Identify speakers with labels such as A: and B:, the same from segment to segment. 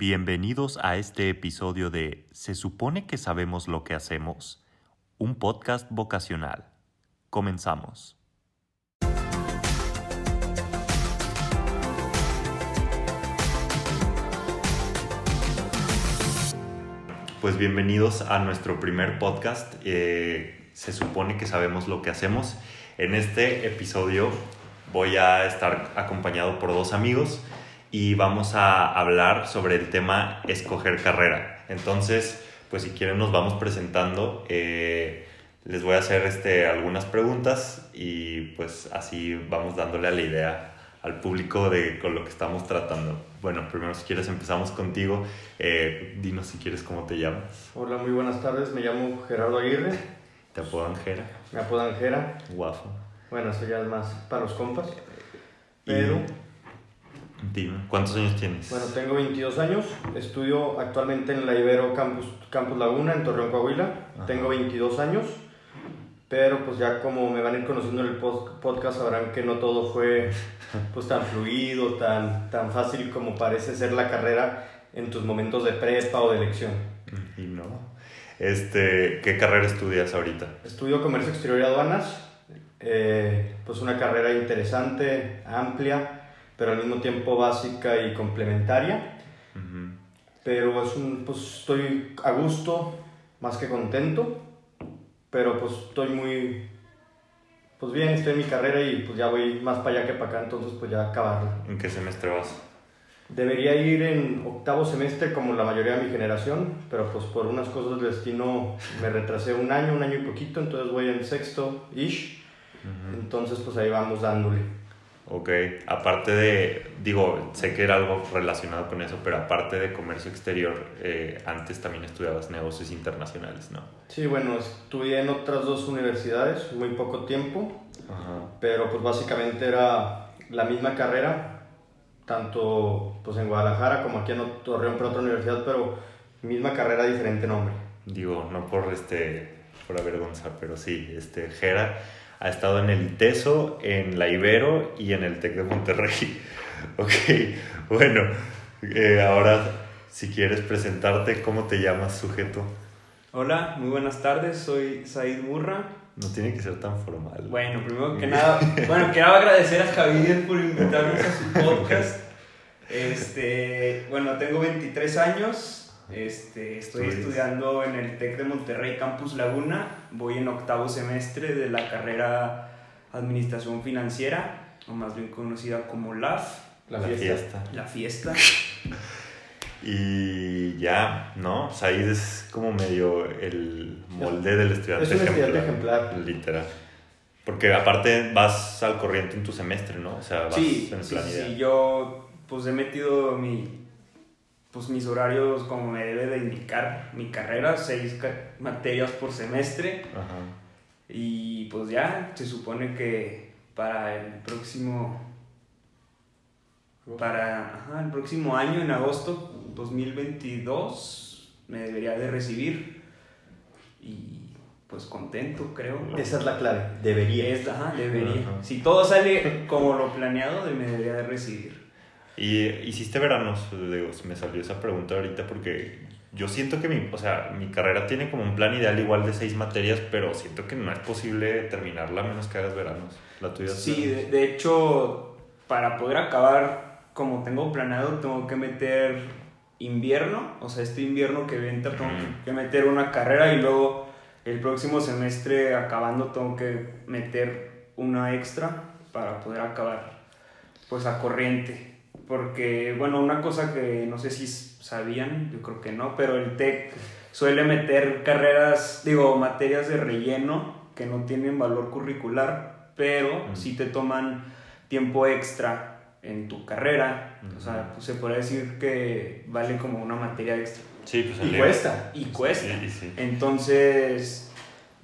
A: Bienvenidos a este episodio de Se supone que sabemos lo que hacemos, un podcast vocacional. Comenzamos. Pues bienvenidos a nuestro primer podcast. Eh, se supone que sabemos lo que hacemos. En este episodio voy a estar acompañado por dos amigos y vamos a hablar sobre el tema escoger carrera. Entonces, pues si quieren nos vamos presentando. Eh, les voy a hacer este, algunas preguntas y pues así vamos dándole a la idea al público de con lo que estamos tratando. Bueno, primero si quieres empezamos contigo. Eh, dinos si quieres cómo te llamas.
B: Hola, muy buenas tardes. Me llamo Gerardo Aguirre.
A: ¿Te apodan Jera?
B: Me apodan Jera.
A: Guapo.
B: Bueno, eso ya es más para los compas. Pero,
A: Y dime, ¿cuántos años tienes?
B: bueno, tengo 22 años. Estudio actualmente en la Ibero Campus, Campus Laguna, en Torreón, Coahuila.
A: Ajá.
B: Tengo 22 años. Pero pues ya como me van a ir conociendo en el pod- podcast sabrán que no todo fue pues tan fluido, tan, tan fácil como parece ser la carrera en tus momentos de prepa o de elección.
A: Y no. Este, ¿qué carrera estudias ahorita?
B: Estudio Comercio Exterior y Aduanas, eh, pues una carrera interesante, amplia, pero al mismo tiempo básica y complementaria.
A: Ujú.
B: Pero es un, pues estoy a gusto, más que contento, pero pues estoy muy, pues bien, estoy en mi carrera y pues ya voy más para allá que para acá, entonces pues ya acabarla.
A: ¿En qué semestre vas?
B: Debería ir en octavo semestre como la mayoría de mi generación, pero pues por unas cosas del destino me retrasé un año, un año y poquito, entonces voy en sexto ish. Entonces pues ahí vamos dándole.
A: Ok, aparte de, digo, sé que era algo relacionado con eso, pero aparte de comercio exterior, eh, antes también estudiabas negocios internacionales, ¿no?
B: Sí, bueno, estudié en otras dos universidades, muy poco tiempo,
A: Ajá.
B: pero pues básicamente era la misma carrera, tanto pues en Guadalajara como aquí en Torreón, pero otra universidad, pero misma carrera, diferente nombre.
A: Digo, no por este, por avergonzar, pero sí, este, Jera ha estado en el ITESO, en la Ibero y en el TEC de Monterrey. Ok, bueno, eh, ahora si quieres presentarte, ¿cómo te llamas, sujeto?
C: Hola, muy buenas tardes, soy Said Murra.
A: No tiene que ser tan formal.
C: Bueno, primero que nada, bueno, quiero agradecer a Javier por invitarnos a su podcast. Este, bueno, tengo 23 años, este, estoy estudiando en el TEC de Monterrey Campus Laguna, voy en octavo semestre de la carrera Administración Financiera, o más bien conocida como LAF,
B: La,
A: La
B: fiesta.
A: fiesta.
C: la fiesta.
A: Y ya, ¿no? Said es como medio el molde del estudiante
B: Es un estudiante ejemplar.
A: Literal. Porque aparte vas al corriente en tu semestre, ¿no? O sea, vas
C: Sí,
A: en
C: sí,
A: plan
C: sí,
A: ideal.
C: sí, yo pues he metido mi, pues, mis horarios como me debe de indicar mi carrera, seis materias por semestre
A: Ajá.
C: y pues ya se supone que para el próximo, para ajá, el próximo año, en agosto 2022, me debería de recibir y pues contento creo.
B: Esa es la clave, debería.
C: Es, ajá, debería. Si todo sale como lo planeado, me debería de recibir.
A: ¿Y hiciste veranos? Digo, me salió esa pregunta ahorita porque yo siento que mi, o sea, mi carrera tiene como un plan ideal igual de seis materias, pero siento que no es posible terminarla a menos que hagas veranos. La tuya
C: Sí, de, de hecho, para poder acabar como tengo planeado, tengo que meter invierno, o sea, este invierno que entra tengo
A: Ujú.
C: que meter una carrera y luego el próximo semestre acabando tengo que meter una extra para poder acabar pues a corriente. Porque, bueno, una cosa que no sé si sabían, yo creo que no, pero el TEC suele meter carreras, digo, materias de relleno que no tienen valor curricular, pero
A: Ujú.
C: sí te toman tiempo extra en tu carrera. O sea, pues se puede decir que vale como una materia extra.
A: Sí, pues
B: Y cuesta.
C: Y cuesta.
A: Sí, sí.
C: Entonces,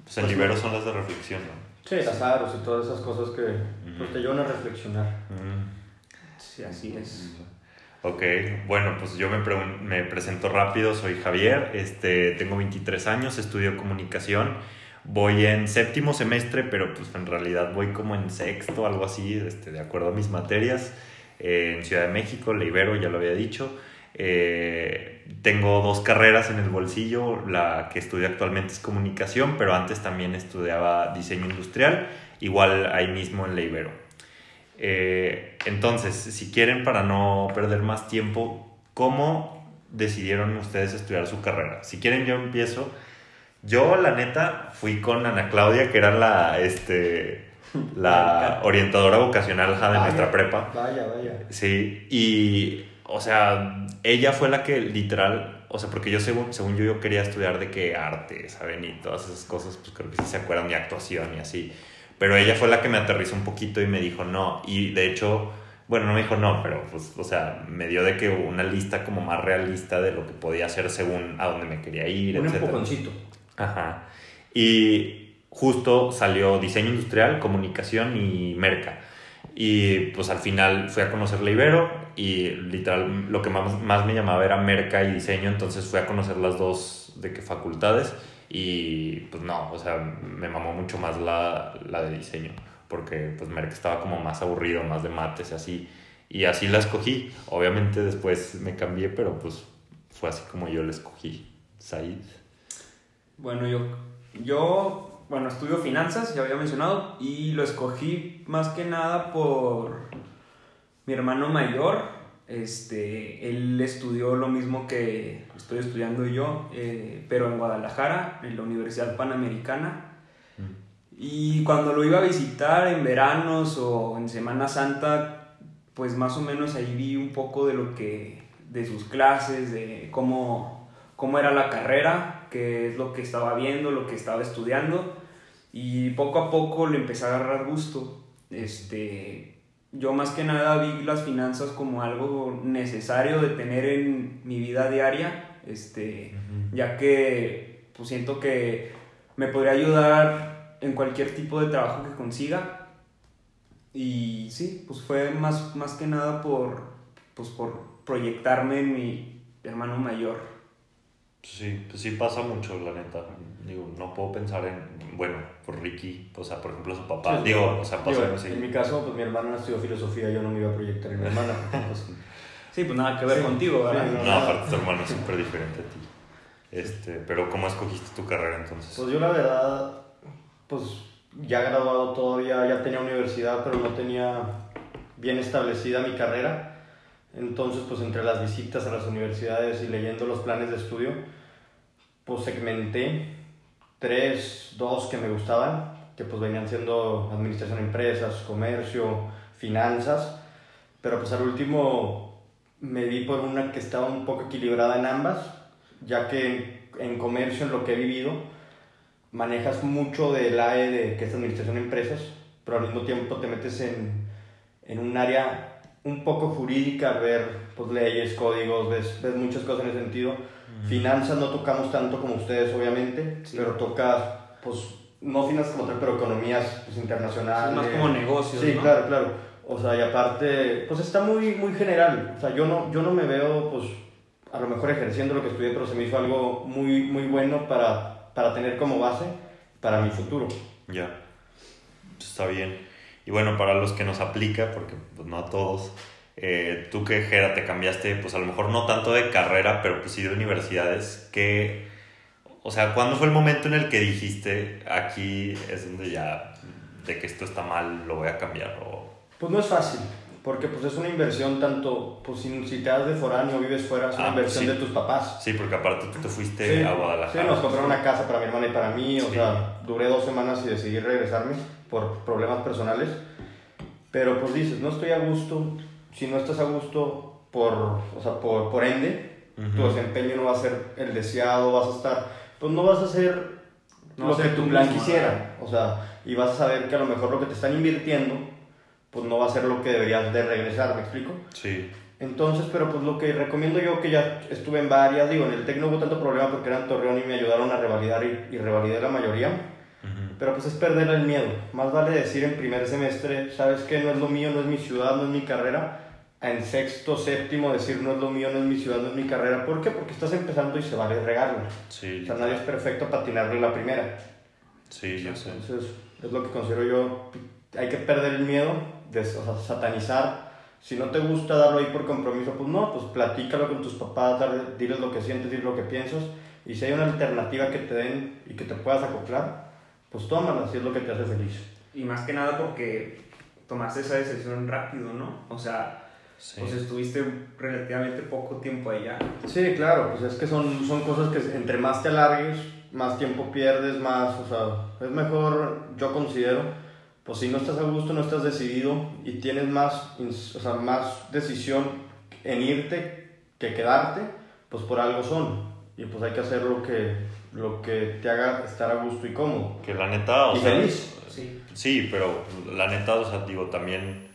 A: Pues en libero son las de reflexión, ¿no?
B: Sí, las aros y todas esas cosas que pues, te llevan a reflexionar.
C: Sí, así es.
A: Ok, bueno, pues yo me, pregun- me presento rápido, soy Javier, este, tengo 23 años, estudio comunicación, voy en séptimo semestre, pero pues en realidad voy como en sexto, algo así, este, de acuerdo a mis materias, eh, en Ciudad de México, la Ibero, ya lo había dicho. Eh, tengo dos carreras en el bolsillo, la que estudio actualmente es comunicación, pero antes también estudiaba diseño industrial, igual ahí mismo en la Ibero. Eh, entonces, si quieren, para no perder más tiempo, ¿cómo decidieron ustedes estudiar su carrera? Si quieren, yo empiezo. Yo, la neta, fui con Ana Claudia, que era la, este, la orientadora vocacional ajá, de
B: Vaya,
A: nuestra prepa.
B: Vaya, vaya.
A: Sí, y, o sea, ella fue la que literal, o sea, porque yo según, según yo, yo quería estudiar de qué arte, ¿saben? Y todas esas cosas, pues creo que sí se acuerdan, y actuación y así. Pero ella fue la que me aterrizó un poquito y me dijo no. Y de hecho, bueno, no me dijo no, pero pues, o sea, me dio de que una lista como más realista de lo que podía hacer según a dónde me quería ir,
B: Un
A: etc.
B: empujoncito.
A: Ajá. Y justo salió diseño industrial, comunicación y merca. Y pues al final fui a conocer la Ibero y literal lo que más, más me llamaba era merca y diseño, entonces fui a conocer las dos de qué facultades y pues no, o sea, me mamó mucho más la, la de diseño, porque pues merca estaba como más aburrido, más de mates y así. Y así la escogí. Obviamente después me cambié, pero pues fue así como yo la escogí. Said.
C: Bueno, yo, yo, bueno, estudio finanzas, ya había mencionado, y lo escogí más que nada por mi hermano mayor. Este, él estudió lo mismo que estoy estudiando yo, eh, pero en Guadalajara, en la Universidad Panamericana. Y cuando lo iba a visitar en veranos o en Semana Santa, pues más o menos ahí vi un poco de lo que, de sus clases, de cómo, cómo era la carrera, qué es lo que estaba viendo, lo que estaba estudiando. Y poco a poco le empecé a agarrar gusto. Este, yo más que nada vi las finanzas como algo necesario de tener en mi vida diaria, este, ya que pues siento que me podría ayudar en cualquier tipo de trabajo que consiga. Y sí, pues fue más, más que nada por, pues por proyectarme en mi hermano mayor.
A: Sí, pues sí pasa mucho, la neta. Digo, no puedo pensar en, bueno, por Ricky, o sea, por ejemplo, su papá.
B: Sí,
A: Digo, o sea.
B: En mi caso, pues mi hermana estudió filosofía, yo no me iba a proyectar en mi hermana. pues,
C: Sí, pues nada que ver
B: Sí,
C: contigo, ¿verdad?
B: sí,
A: No, aparte tu hermano es súper diferente a ti. Este, pero ¿cómo escogiste tu carrera entonces?
B: Pues yo la verdad, pues ya graduado todavía, ya tenía universidad, pero no tenía bien establecida mi carrera. Entonces, pues entre las visitas a las universidades y leyendo los planes de estudio, pues segmenté tres, dos que me gustaban, que pues venían siendo administración de empresas, comercio, finanzas, pero pues al último me di por una que estaba un poco equilibrada en ambas, ya que en, comercio, en lo que he vivido, manejas mucho del AE, de, que es administración de empresas, pero al mismo tiempo te metes en, en un área un poco jurídica, ver pues, leyes, códigos, ves, ves muchas cosas en ese sentido. Finanzas no tocamos tanto como ustedes, obviamente,
C: Sí.
B: pero toca, pues, no finanzas como tal, pero economías pues, internacionales.
C: Es más como negocios,
B: Sí,
C: ¿no?
B: claro, claro. O sea, y aparte, pues está muy, muy general. O sea, yo no, yo no me veo, pues, a lo mejor ejerciendo lo que estudié, pero se me hizo algo muy, muy bueno para, para tener como base para mi futuro.
A: Ya, está bien. Y bueno, para los que nos aplica, porque pues, no a todos, eh, tú que Jera te cambiaste, pues a lo mejor no tanto de carrera, pero pues sí de universidades, que, o sea, ¿cuándo fue el momento en el que dijiste, aquí es donde ya, de que esto está mal, lo voy a cambiar? O...
B: Pues no es fácil, porque pues es una inversión tanto, pues si, si te das de foráneo vives fuera, es una
A: Ah,
B: inversión
A: sí.
B: de tus papás.
A: Sí, porque aparte tú te fuiste
B: Sí,
A: a
B: sí,
A: Guadalajara.
B: nos compraron una casa para mi hermana y para mí, o
A: Sí.
B: sea, duré dos semanas y decidí regresarme por problemas personales. Pero pues dices, no estoy a gusto, si no estás a gusto, por, o sea, por, por ende, tu desempeño no va a ser el deseado, vas a estar, pues no vas a hacer
C: No
B: lo que tu plan
C: mismo,
B: quisiera, o sea, y vas a saber que a lo mejor lo que te están invirtiendo, pues no va a ser lo que deberías de regresar, ¿me explico?
A: Sí,
B: Entonces, pero pues lo que recomiendo yo, que ya estuve en varias, digo, en el TEC no hubo tanto problema porque era en Torreón y me ayudaron a revalidar y, y revalidé la mayoría, Pero pues es perder el miedo. Más vale decir en primer semestre, sabes que no es lo mío, no es mi ciudad, no es mi carrera. En sexto, séptimo, decir no es lo mío, no es mi ciudad, no es mi carrera. ¿Por qué? Porque estás empezando y se vale regarla.
A: sí,
B: O sea, nadie es perfecto para atinarle la primera.
A: sí, yo sé.
B: Entonces, es lo que considero yo. Hay que perder el miedo, de, o sea, satanizar Si no te gusta darlo ahí por compromiso, pues no, pues platícalo con tus papás, diles lo que sientes, diles lo que piensas. Y si hay una alternativa que te den y que te puedas acoplar, pues tómala, si es lo que te hace feliz.
C: Y más que nada porque tomaste esa decisión rápido, ¿no? O sea,
A: Sí.
C: pues estuviste relativamente poco tiempo allá.
B: Sí, claro, pues es que son, son cosas que entre más te alargues, más tiempo pierdes, más, o sea, es mejor, yo considero, pues si no estás a gusto, no estás decidido y tienes más, o sea, más decisión en irte que quedarte, pues por algo son. Y pues hay que hacer lo que, lo que te haga estar a gusto y cómodo.
A: Que la neta, o
B: Y
A: sea,
B: feliz.
C: Sí.
A: Sí, pero la neta, o sea, digo, también,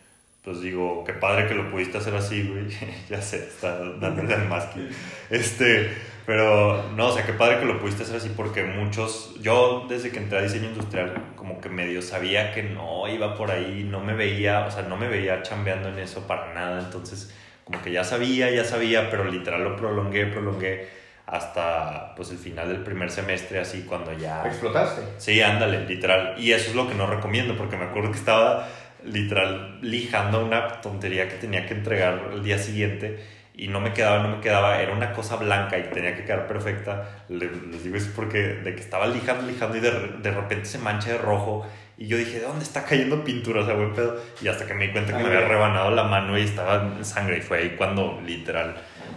A: pues digo, qué padre que lo pudiste hacer así, güey. ya sé, está dándole al más que. Este, pero no, o sea, qué padre que lo pudiste hacer así porque muchos, yo desde que entré a diseño industrial, como que medio sabía que no iba por ahí, no me veía, o sea, no me veía chambeando en eso para nada, entonces, como que ya sabía, ya sabía, pero literal lo prolongué, prolongué hasta pues el final del primer semestre, así cuando ya...
B: ¿Explotaste?
A: Sí, ándale, literal. Y eso es lo que no recomiendo, porque me acuerdo que estaba literal lijando una tontería que tenía que entregar el día siguiente y no me quedaba, no me quedaba, era una cosa blanca y tenía que quedar perfecta. Le- Les digo es porque de que estaba lijando, lijando y de, de repente se mancha de rojo y yo dije, ¿de dónde está cayendo pintura? O sea, buen pedo. Y hasta que me di cuenta que me había rebanado la mano y estaba en sangre y fue ahí cuando literal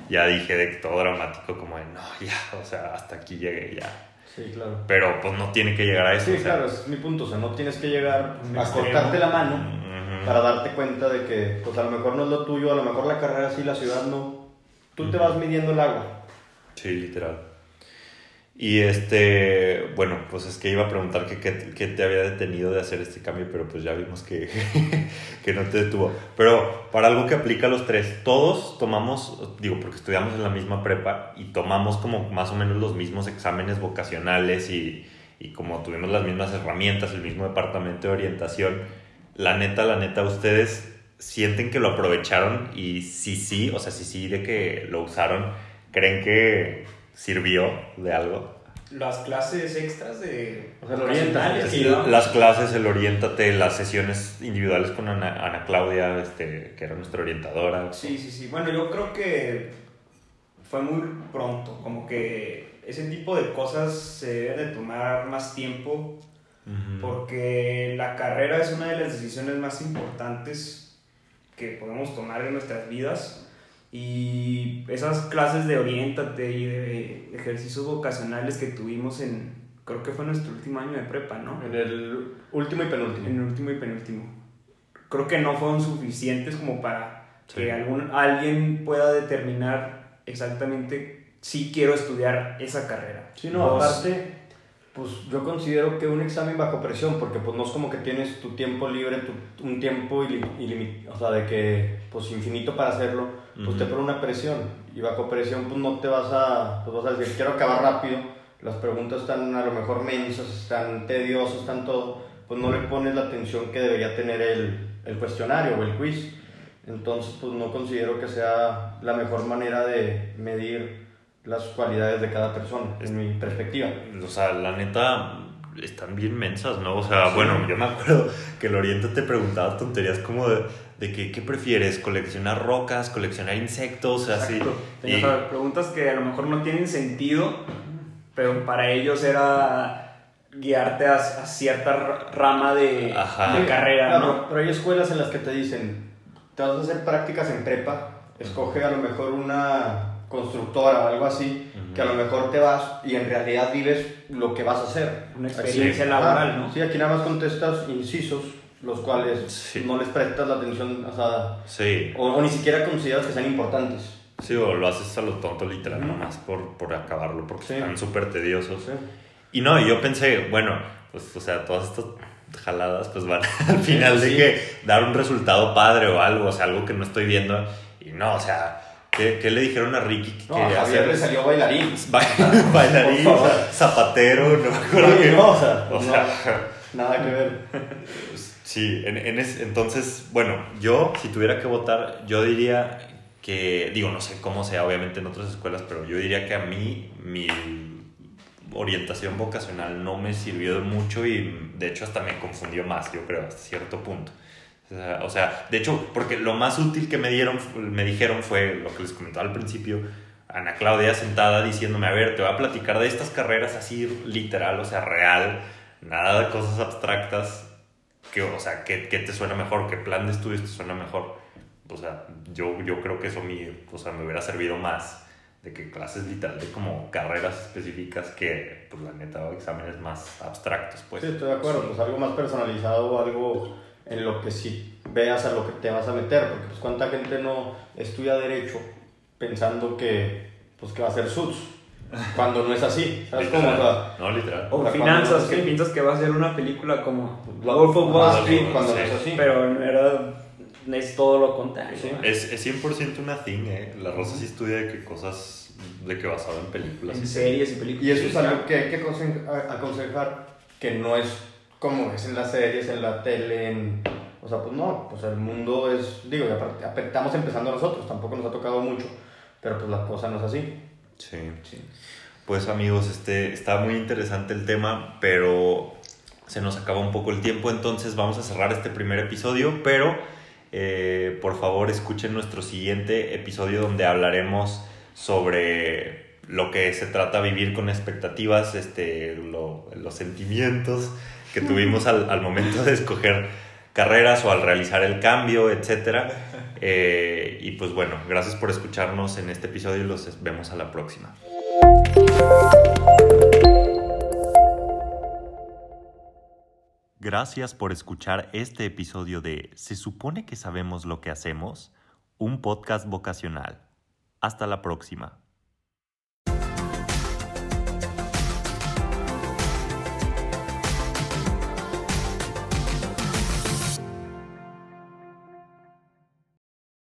A: ya dije de que todo dramático como de, no, ya, o sea, hasta aquí llegué ya.
B: Sí, claro.
A: Pero pues no tiene que llegar a eso.
B: Sí,
A: o sea,
B: claro, ese es mi punto. O sea, no tienes que llegar a
C: extremo.
B: cortarte la mano para darte cuenta de que, pues a lo mejor no es lo tuyo, a lo mejor la carrera sí, la ciudad no. Tú te vas midiendo el agua.
A: Sí, literal. Y este, bueno, pues es que iba a preguntar que qué qué te había detenido de hacer este cambio, pero pues ya vimos que, que no te detuvo. Pero para algo que aplica a los tres, todos tomamos, digo, porque estudiamos en la misma prepa y tomamos como más o menos los mismos exámenes vocacionales y, y como tuvimos las mismas herramientas, el mismo departamento de orientación, la neta, la neta, ustedes sienten que lo aprovecharon y si sí, o sea, si sí de que lo usaron, ¿creen que sirvió de algo?
C: Las clases extras de...
B: O sea,
C: que llevamos.
A: las clases, el orientate, las sesiones individuales con Ana, Ana Claudia, este, que era nuestra orientadora.
C: Sí, sí, sí. Bueno, yo creo que fue muy pronto, como que ese tipo de cosas se deben de tomar más tiempo porque la carrera es una de las decisiones más importantes que podemos tomar en nuestras vidas y esas clases de orientate y de ejercicios vocacionales que tuvimos en, creo que fue nuestro último año de prepa, ¿no?
B: En el último y penúltimo.
C: En el último y penúltimo. Creo que no fueron suficientes como para
A: Sí.
C: que algún, alguien pueda determinar exactamente si quiero estudiar esa carrera.
B: Sí, no, aparte, pues yo considero que un examen bajo presión, porque pues no es como que tienes tu tiempo libre, tu- un tiempo ilimitado, o sea, de que pues infinito para hacerlo, pues
A: Ujú.
B: te pone una presión. Y bajo presión pues no te vas a, pues vas a decir, quiero acabar rápido, las preguntas están a lo mejor mensas, están tediosas, están todo, pues no le pones la atención que debería tener el, el cuestionario o el quiz. Entonces pues no considero que sea la mejor manera de medir las cualidades de cada persona, en mi perspectiva.
A: O sea, la neta, están bien mensas, ¿no? O sea,
B: Sí.
A: bueno, yo me acuerdo que el Oriente te preguntaba tonterías como de, de que, ¿qué prefieres? ¿Coleccionar rocas? ¿Coleccionar insectos? Así. Y-
C: preguntas que a lo mejor no tienen sentido, pero para ellos era guiarte a, a cierta ra- rama de,
A: Ajá.
C: de carrera,
B: claro,
C: ¿no?
B: Pero hay escuelas en las que te dicen, te vas a hacer prácticas en prepa, escoge a lo mejor una constructora o algo así, que a lo mejor te vas y en realidad vives lo que vas a hacer.
C: Una experiencia laboral. ¿no?
B: Sí, aquí nada más contestas incisos, los cuales
A: Sí.
B: no les prestas la atención, o sea,
A: Sí,
B: o, o ni siquiera consideras que sean importantes.
A: sí, o lo haces a lo tonto literal,
B: Ujú.
A: nomás por, por acabarlo, porque
B: Sí.
A: están súper tediosos.
B: Sí.
A: Y no, yo pensé, bueno, pues, o sea, todas estas jaladas, pues van al final de que dar un resultado padre o algo, o sea, algo que no estoy viendo. Y no, o sea, ¿qué, qué le dijeron a Ricky que
B: No, a Javier
A: hacer?
B: le salió bailarín.
A: Ba- bailarín,
B: Por favor.
A: zapatero, no me acuerdo
B: Sí,
A: qué.
B: no, o sea,
A: O
B: no,
A: sea,
B: nada que ver.
A: Sí, en, en es- entonces, bueno, yo si tuviera que votar, yo diría que, digo, no sé cómo sea, obviamente en otras escuelas, pero yo diría que a mí mi orientación vocacional no me sirvió de mucho y de hecho hasta me confundió más, yo creo, hasta cierto punto. O sea, de hecho, porque lo más útil que me dieron, me dijeron fue lo que les comentaba al principio, Ana Claudia sentada diciéndome, a ver, te voy a platicar de estas carreras así literal, o sea, real, nada de cosas abstractas, que, o sea, ¿qué, qué te suena mejor? ¿Qué plan de estudios te suena mejor? O sea, yo, yo creo que eso mi, o sea, me hubiera servido más de que clases literal de como carreras específicas que, pues la neta, exámenes más abstractos, pues.
B: Sí, estoy de acuerdo, pues algo más personalizado o algo en lo que sí veas a lo que te vas a meter, porque pues cuánta gente no estudia derecho pensando que, pues, que va a ser SUTS, cuando no es así, ¿sabes cómo? O sea,
A: no, literal.
C: O
B: O sea,
C: finanzas,
B: cuando-
C: que piensas que va a ser una película como Wolf of Wall Street,
B: cuando
A: sí.
B: no es así.
C: pero en verdad es todo lo contrario.
B: Sí.
C: ¿no?
A: Es, es 100% una thing, ¿eh? La Rosa sí estudia de que cosas, de que basado en películas.
C: En series y películas.
B: Y eso es algo que hay que aconsejar, que no es como es en las series, en la tele, en... O sea, pues no, pues el mundo es, digo, estamos empezando nosotros, tampoco nos ha tocado mucho, pero pues la cosa no es así.
A: Sí. Pues amigos, este, está muy interesante el tema, pero se nos acaba un poco el tiempo, entonces vamos a cerrar este primer episodio, pero eh, por favor escuchen nuestro siguiente episodio donde hablaremos sobre lo que se trata vivir con expectativas, este, lo- los sentimientos que tuvimos al momento de escoger carreras o al realizar el cambio, etc. y pues bueno, gracias por escucharnos en este episodio y los vemos a la próxima. Gracias por escuchar este episodio de Se supone que sabemos lo que hacemos, un podcast vocacional. Hasta la próxima.